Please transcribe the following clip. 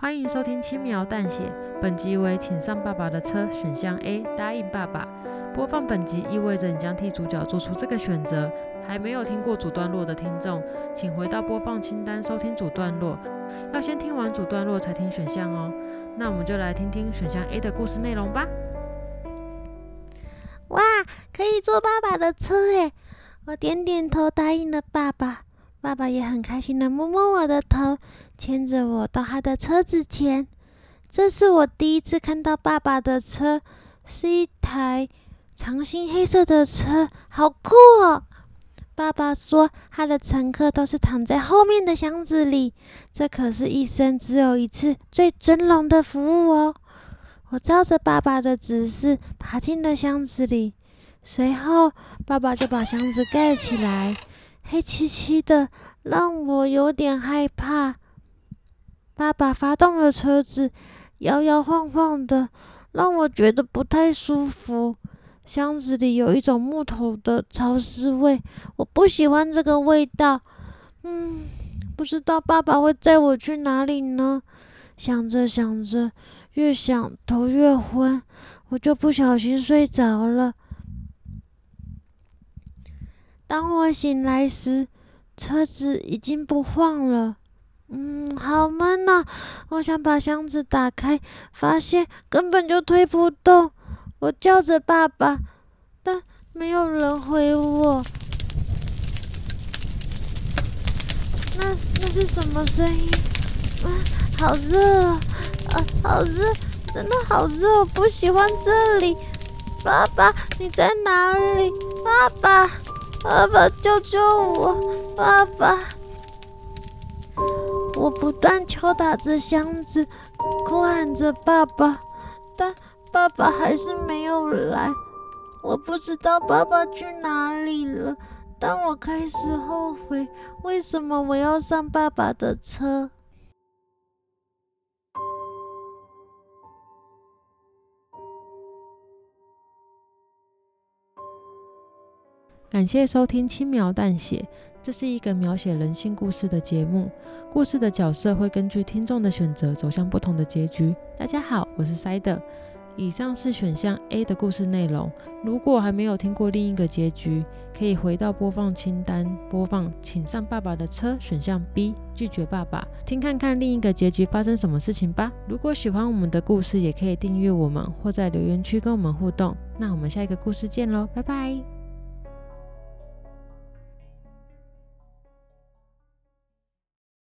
欢迎收听轻描淡写，本集为请上爸爸的车选项 A，答应爸爸。播放本集意味着你将替主角做出这个选择。还没有听过主段落的听众，请回到播放清单收听主段落。要先听完主段落才听选项哦。那我们就来听听选项 A 的故事内容吧。哇，可以坐爸爸的车诶！我点点头答应了爸爸。爸爸也很开心的摸摸我的头，牵着我到他的车子前。这是我第一次看到爸爸的车，是一台长形黑色的车，好酷哦！爸爸说他的乘客都是躺在后面的箱子里，这可是一生只有一次最尊荣的服务哦。我照着爸爸的指示爬进了箱子里，随后爸爸就把箱子盖起来。黑漆漆的，让我有点害怕。爸爸发动了车子，摇摇晃晃的，让我觉得不太舒服。箱子里有一种木头的潮湿味，我不喜欢这个味道。嗯，不知道爸爸会载我去哪里呢？想着想着，越想头越昏，我就不小心睡着了。当我醒来时，车子已经不晃了。嗯，好闷呐！我想把箱子打开，发现根本就推不动。我叫着爸爸，但没有人回我。那那是什么声音？啊，好热啊！啊，好热，真的好热！我不喜欢这里。爸爸，你在哪里？爸爸。爸爸，救救我！爸爸，我不断敲打着箱子，哭喊着爸爸，但爸爸还是没有来。我不知道爸爸去哪里了，但我开始后悔，为什么我要上爸爸的车？感谢收听《轻描淡写》，这是一个描写人性故事的节目。故事的角色会根据听众的选择走向不同的结局。大家好，我是塞德。以上是选项 A 的故事内容。如果还没有听过另一个结局，可以回到播放清单播放，请上爸爸的车。选项 B 拒绝爸爸，听看看另一个结局发生什么事情吧。如果喜欢我们的故事，也可以订阅我们或在留言区跟我们互动。那我们下一个故事见喽，拜拜。